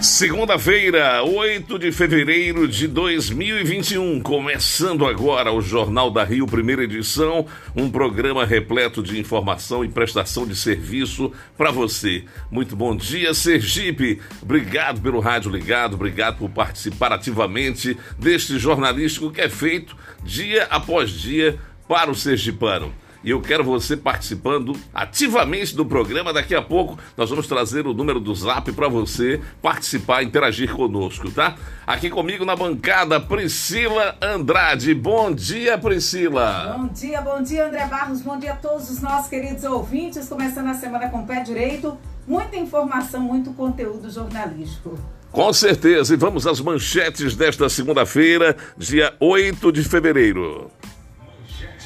Segunda-feira, 8 de fevereiro de 2021, começando agora o Jornal da Rio, primeira edição, um programa repleto de informação e prestação de serviço para você. Muito bom dia, Sergipe. Obrigado pelo rádio ligado, obrigado por participar ativamente deste jornalístico que é feito dia após dia para o sergipano e eu quero você participando ativamente do programa. Daqui a pouco nós vamos trazer o número do zap para você participar, interagir conosco, tá? Aqui comigo na bancada, Priscila Andrade. Bom dia, Priscila. Bom dia, bom dia, André Barros. Bom dia a todos os nossos queridos ouvintes. Começando a semana com o pé direito. Muita informação, muito conteúdo jornalístico. Com certeza, e vamos às manchetes desta segunda-feira, dia 8 de fevereiro.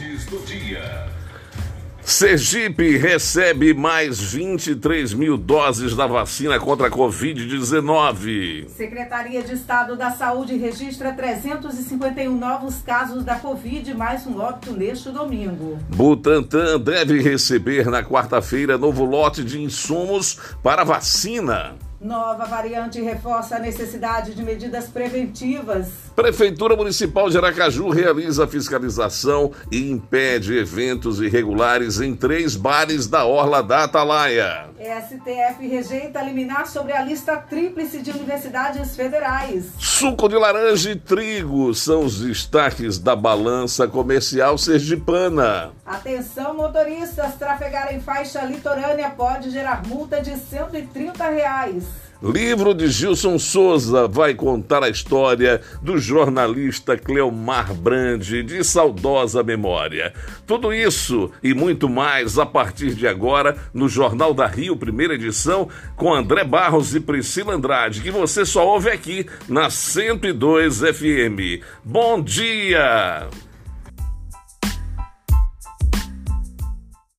Manchetes do dia. Sergipe recebe mais 23 mil doses da vacina contra a Covid-19. Secretaria de Estado da Saúde registra 351 novos casos da Covid, mais um óbito neste domingo. Butantan deve receber na quarta-feira novo lote de insumos para vacina. Nova variante reforça a necessidade de medidas preventivas. Prefeitura Municipal de Aracaju realiza fiscalização e impede eventos irregulares em três bares da Orla da Atalaia. STF rejeita liminar sobre a lista tríplice de universidades federais. Suco de laranja e trigo são os destaques da balança comercial sergipana. Atenção, motoristas, trafegar em faixa litorânea pode gerar multa de 130 reais. Livro de Gilson Souza vai contar a história do jornalista Cleomar Brandi, de saudosa memória. Tudo isso e muito mais a partir de agora no Jornal da Rio, primeira edição, com André Barros e Priscila Andrade, que você só ouve aqui na 102 FM. Bom dia!